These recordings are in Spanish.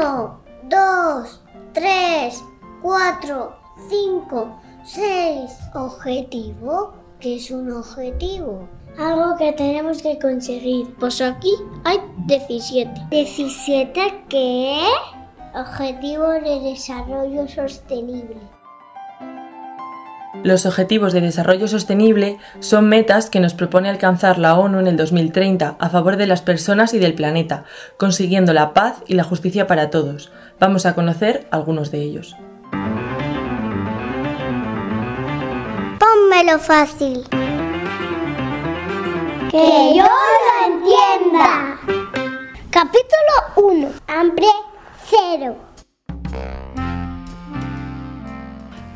Uno, dos, tres, cuatro, cinco, seis. ¿Objetivo? ¿Qué es un objetivo? Algo que tenemos que conseguir. Pues aquí hay 17. ¿17 qué? Objetivo de Desarrollo Sostenible. Los Objetivos de Desarrollo Sostenible son metas que nos propone alcanzar la ONU en el 2030 a favor de las personas y del planeta, consiguiendo la paz y la justicia para todos. Vamos a conocer algunos de ellos. Pónmelo fácil. Que yo lo entienda. Capítulo 1. Hambre cero.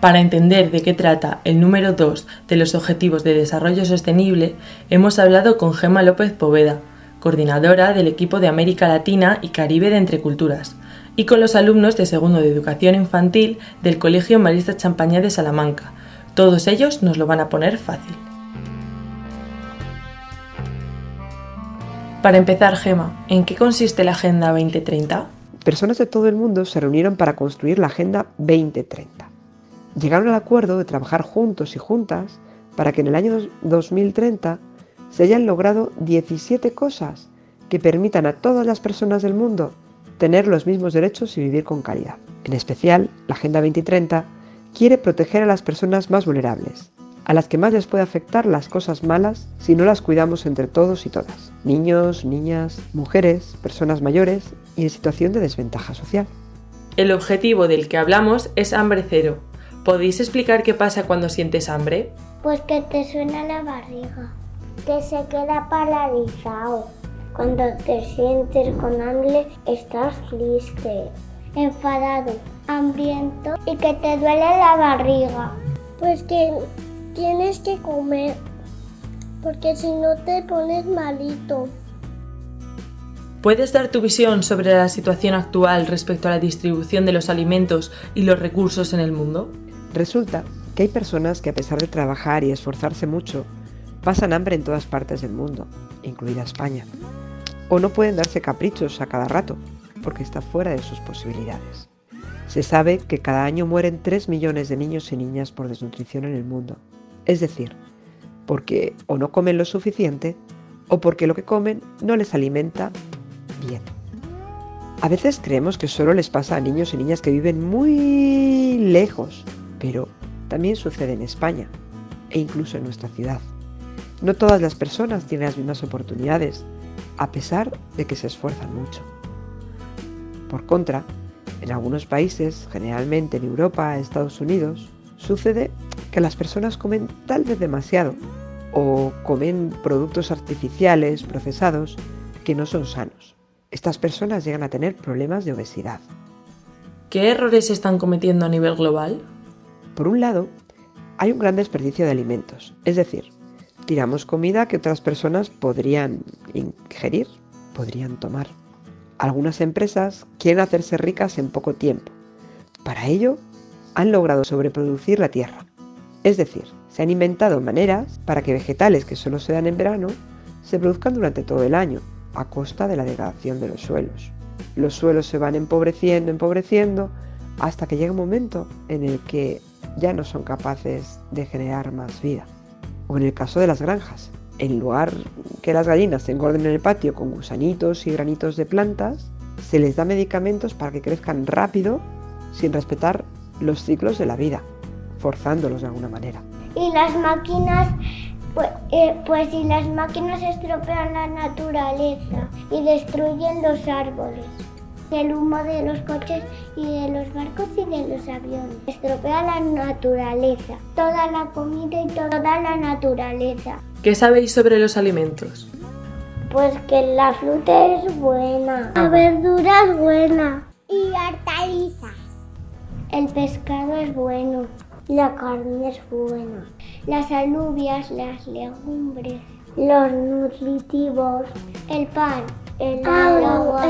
Para entender de qué trata el número 2 de los Objetivos de Desarrollo Sostenible, hemos hablado con Gema López Poveda, coordinadora del equipo de América Latina y Caribe de Entre Culturas, y con los alumnos de segundo de Educación Infantil del Colegio Marista Champañá de Salamanca. Todos ellos nos lo van a poner fácil. Para empezar, Gema, ¿en qué consiste la Agenda 2030? Personas de todo el mundo se reunieron para construir la Agenda 2030 llegaron al acuerdo de trabajar juntos y juntas para que en el año 2030 se hayan logrado 17 cosas que permitan a todas las personas del mundo tener los mismos derechos y vivir con calidad. En especial, la Agenda 2030 quiere proteger a las personas más vulnerables, a las que más les puede afectar las cosas malas si no las cuidamos entre todos y todas. Niños, niñas, mujeres, personas mayores y en situación de desventaja social. El objetivo del que hablamos es hambre cero, ¿Podéis explicar qué pasa cuando sientes hambre? Pues que te suena la barriga, que se queda paralizado. Cuando te sientes con hambre, estás triste, enfadado, hambriento y que te duele la barriga. Pues que tienes que comer, porque si no te pones malito. ¿Puedes dar tu visión sobre la situación actual respecto a la distribución de los alimentos y los recursos en el mundo? Resulta que hay personas que a pesar de trabajar y esforzarse mucho, pasan hambre en todas partes del mundo, incluida España, o no pueden darse caprichos a cada rato, porque está fuera de sus posibilidades. Se sabe que cada año mueren 3 millones de niños y niñas por desnutrición en el mundo, es decir, porque o no comen lo suficiente o porque lo que comen no les alimenta bien. A veces creemos que solo les pasa a niños y niñas que viven muy lejos pero también sucede en España e incluso en nuestra ciudad. No todas las personas tienen las mismas oportunidades, a pesar de que se esfuerzan mucho. Por contra, en algunos países, generalmente en Europa, Estados Unidos, sucede que las personas comen tal vez demasiado o comen productos artificiales, procesados, que no son sanos. Estas personas llegan a tener problemas de obesidad. ¿Qué errores se están cometiendo a nivel global? Por un lado, hay un gran desperdicio de alimentos, es decir, tiramos comida que otras personas podrían ingerir, podrían tomar. Algunas empresas quieren hacerse ricas en poco tiempo. Para ello, han logrado sobreproducir la tierra. Es decir, se han inventado maneras para que vegetales que solo se dan en verano se produzcan durante todo el año, a costa de la degradación de los suelos. Los suelos se van empobreciendo, empobreciendo, hasta que llega un momento en el que ya no son capaces de generar más vida. O en el caso de las granjas, en lugar que las gallinas se engorden en el patio con gusanitos y granitos de plantas, se les da medicamentos para que crezcan rápido sin respetar los ciclos de la vida, forzándolos de alguna manera. Y las máquinas, pues, eh, pues si las máquinas estropean la naturaleza y destruyen los árboles el humo de los coches y de los barcos y de los aviones. Estropea la naturaleza, toda la comida y toda la naturaleza. ¿Qué sabéis sobre los alimentos? Pues que la fruta es buena, la verdura es buena y hortalizas. El pescado es bueno, la carne es buena, las alubias, las legumbres, los nutritivos, el pan, el agua.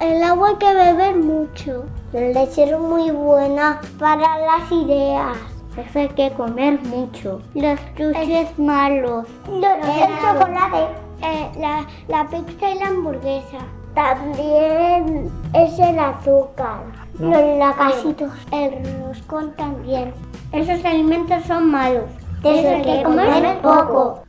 El, agua hay que beber mucho. La leche es muy buena para las ideas. Eso hay que comer mucho. Los dulces malos. el chocolate. Eh, la, la pizza y la hamburguesa. También es el azúcar, los lacasitos, el roscón también. Esos alimentos son malos. Tienes que comer poco.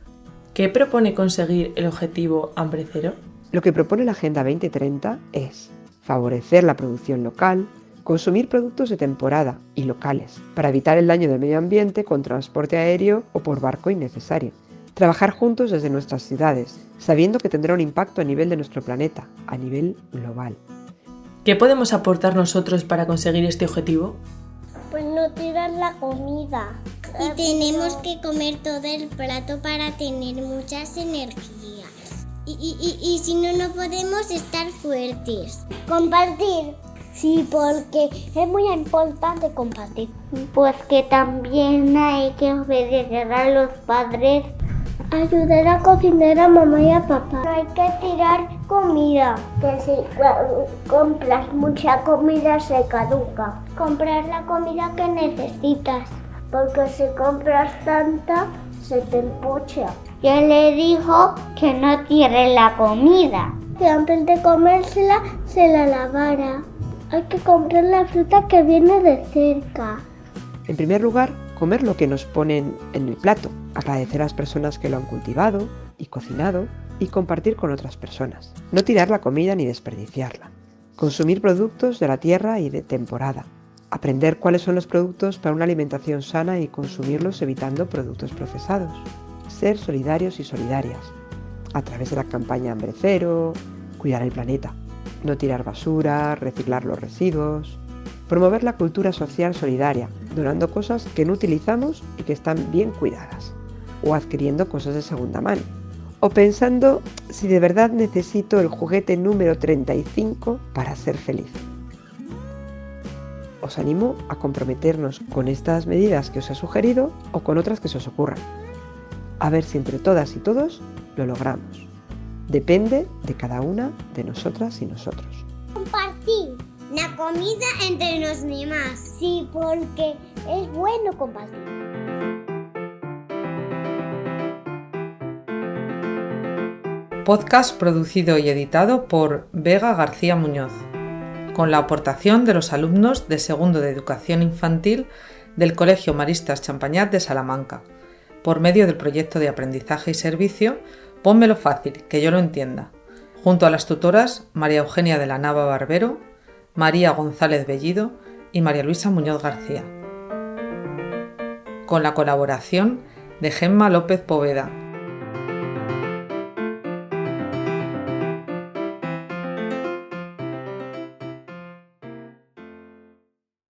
¿Qué propone conseguir el objetivo hambre cero? Lo que propone la Agenda 2030 es favorecer la producción local, consumir productos de temporada y locales, para evitar el daño del medio ambiente con transporte aéreo o por barco innecesario. Trabajar juntos desde nuestras ciudades, sabiendo que tendrá un impacto a nivel de nuestro planeta, a nivel global. ¿Qué podemos aportar nosotros para conseguir este objetivo? Pues no tirar la comida. Y tenemos que comer todo el plato para tener muchas energías. Y, y, y, si no, no podemos estar fuertes. Compartir. Sí, porque es muy importante compartir. Pues que también hay que obedecer a los padres. Ayudar a cocinar a mamá y a papá. No hay que tirar comida. Que si compras mucha comida se caduca. Comprar la comida que necesitas. Porque si compras tanta, se te empocha. Ya le dijo que no tire la comida. Que antes de comérsela se la lavara. Hay que comprar la fruta que viene de cerca. En primer lugar, comer lo que nos ponen en el plato, agradecer a las personas que lo han cultivado y cocinado y compartir con otras personas. No tirar la comida ni desperdiciarla. Consumir productos de la tierra y de temporada. Aprender cuáles son los productos para una alimentación sana y consumirlos evitando productos procesados. Ser solidarios y solidarias. A través de la campaña Hambre Cero, cuidar el planeta no tirar basura, reciclar los residuos, promover la cultura social solidaria, donando cosas que no utilizamos y que están bien cuidadas, o adquiriendo cosas de segunda mano, o pensando si de verdad necesito el juguete número 35 para ser feliz. Os animo a comprometernos con estas medidas que os he sugerido o con otras que se os ocurran. A ver si entre todas y todos lo logramos. Depende de cada una de nosotras y nosotros. Compartir la comida entre los demás. Sí, porque es bueno compartir. Podcast producido y editado por Vega García Muñoz, con la aportación de los alumnos de segundo de educación infantil del Colegio Maristas Champañat de Salamanca, por medio del proyecto de aprendizaje y servicio Pónmelo fácil, que yo lo entienda. Junto a las tutoras María Eugenia de la Nava Barbero, María González Bellido y María Luisa Muñoz García. Con la colaboración de Gemma López Poveda,